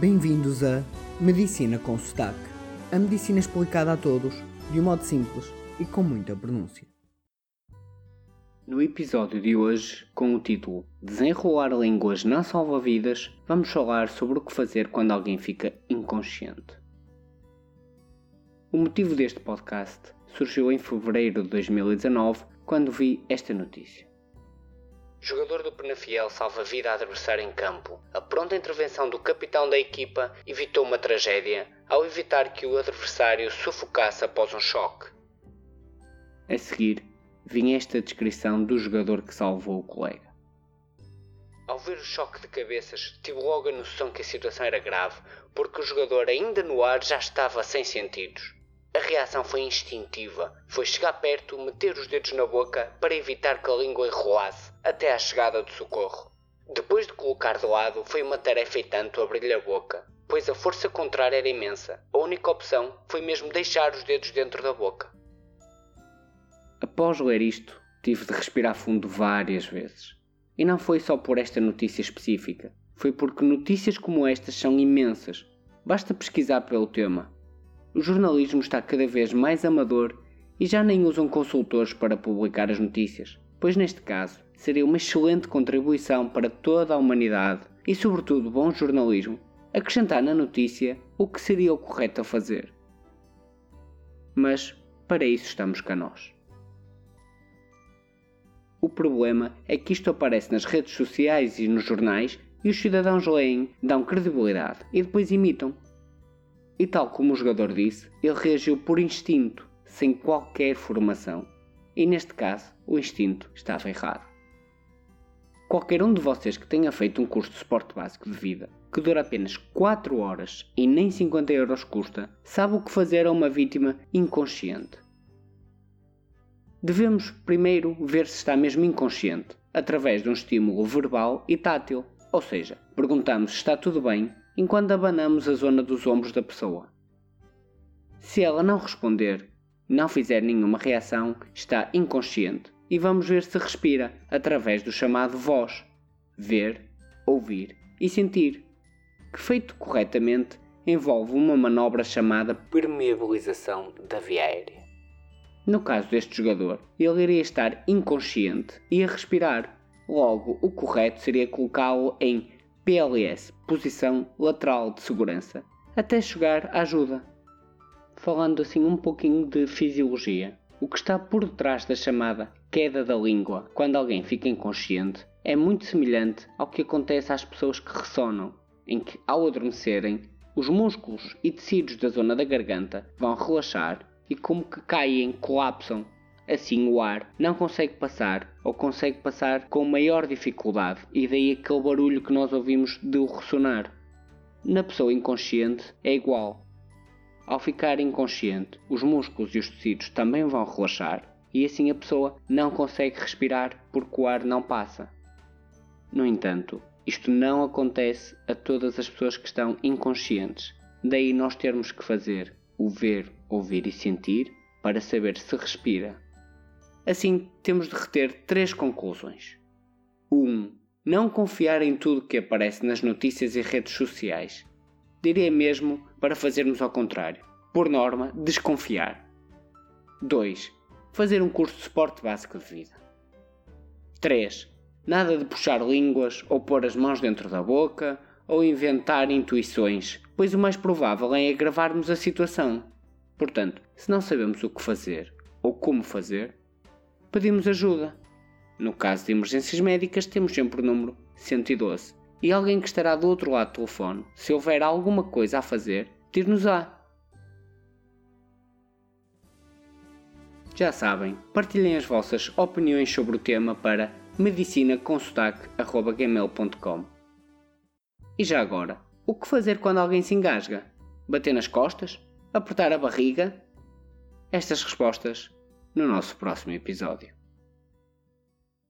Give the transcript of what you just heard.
Bem-vindos a Medicina com Sotaque. A medicina explicada a todos, de um modo simples e com muita pronúncia. No episódio de hoje, com o título Desenrolar línguas não salva vidas, vamos falar sobre o que fazer quando alguém fica inconsciente. O motivo deste podcast surgiu em fevereiro de 2019, quando vi esta notícia. Jogador do Penafiel salva vida a adversário em campo. A pronta intervenção do capitão da equipa evitou uma tragédia ao evitar que o adversário sufocasse após um choque. A seguir, vinha esta descrição do jogador que salvou o colega. Ao ver o choque de cabeças, tive logo a noção que a situação era grave, porque o jogador, ainda no ar, já estava sem sentidos. A reação foi instintiva. Foi chegar perto, meter os dedos na boca para evitar que a língua enrolasse até à chegada do socorro. Depois de colocar de lado, foi uma tarefa e tanto abrir-lhe a boca, pois a força contrária era imensa. A única opção foi mesmo deixar os dedos dentro da boca. Após ler isto, tive de respirar fundo várias vezes. E não foi só por esta notícia específica, foi porque notícias como estas são imensas. Basta pesquisar pelo tema o jornalismo está cada vez mais amador e já nem usam consultores para publicar as notícias, pois neste caso seria uma excelente contribuição para toda a humanidade e, sobretudo, bom jornalismo acrescentar na notícia o que seria o correto a fazer. Mas para isso estamos cá nós. O problema é que isto aparece nas redes sociais e nos jornais e os cidadãos leem, dão credibilidade e depois imitam. E tal como o jogador disse, ele reagiu por instinto, sem qualquer formação. E neste caso, o instinto estava errado. Qualquer um de vocês que tenha feito um curso de suporte básico de vida, que dura apenas 4 horas e nem 50 euros custa, sabe o que fazer a uma vítima inconsciente. Devemos primeiro ver se está mesmo inconsciente, através de um estímulo verbal e tátil, ou seja, perguntamos se está tudo bem enquanto abanamos a zona dos ombros da pessoa. Se ela não responder, não fizer nenhuma reação, está inconsciente e vamos ver se respira através do chamado voz, ver, ouvir e sentir, que feito corretamente envolve uma manobra chamada permeabilização da via aérea. No caso deste jogador, ele iria estar inconsciente e a respirar. Logo, o correto seria colocá-lo em PLS, posição lateral de segurança, até chegar à ajuda. Falando assim um pouquinho de fisiologia, o que está por detrás da chamada queda da língua quando alguém fica inconsciente é muito semelhante ao que acontece às pessoas que ressonam, em que ao adormecerem, os músculos e tecidos da zona da garganta vão relaxar e como que caem, colapsam Assim o ar não consegue passar ou consegue passar com maior dificuldade e daí aquele barulho que nós ouvimos de o ressonar. Na pessoa inconsciente é igual. Ao ficar inconsciente, os músculos e os tecidos também vão relaxar e assim a pessoa não consegue respirar porque o ar não passa. No entanto, isto não acontece a todas as pessoas que estão inconscientes. Daí nós termos que fazer o ver, ouvir e sentir para saber se respira. Assim, temos de reter três conclusões. 1. Um, não confiar em tudo que aparece nas notícias e redes sociais. Diria mesmo para fazermos ao contrário. Por norma, desconfiar. 2. Fazer um curso de suporte básico de vida. 3. Nada de puxar línguas ou pôr as mãos dentro da boca ou inventar intuições, pois o mais provável é agravarmos a situação. Portanto, se não sabemos o que fazer ou como fazer, pedimos ajuda. No caso de emergências médicas, temos sempre o número 112 e alguém que estará do outro lado do telefone, se houver alguma coisa a fazer, dir-nos-á. Já sabem, partilhem as vossas opiniões sobre o tema para medicinaconsotaque.gmail.com E já agora, o que fazer quando alguém se engasga? Bater nas costas? Apertar a barriga? Estas respostas no nosso próximo episódio.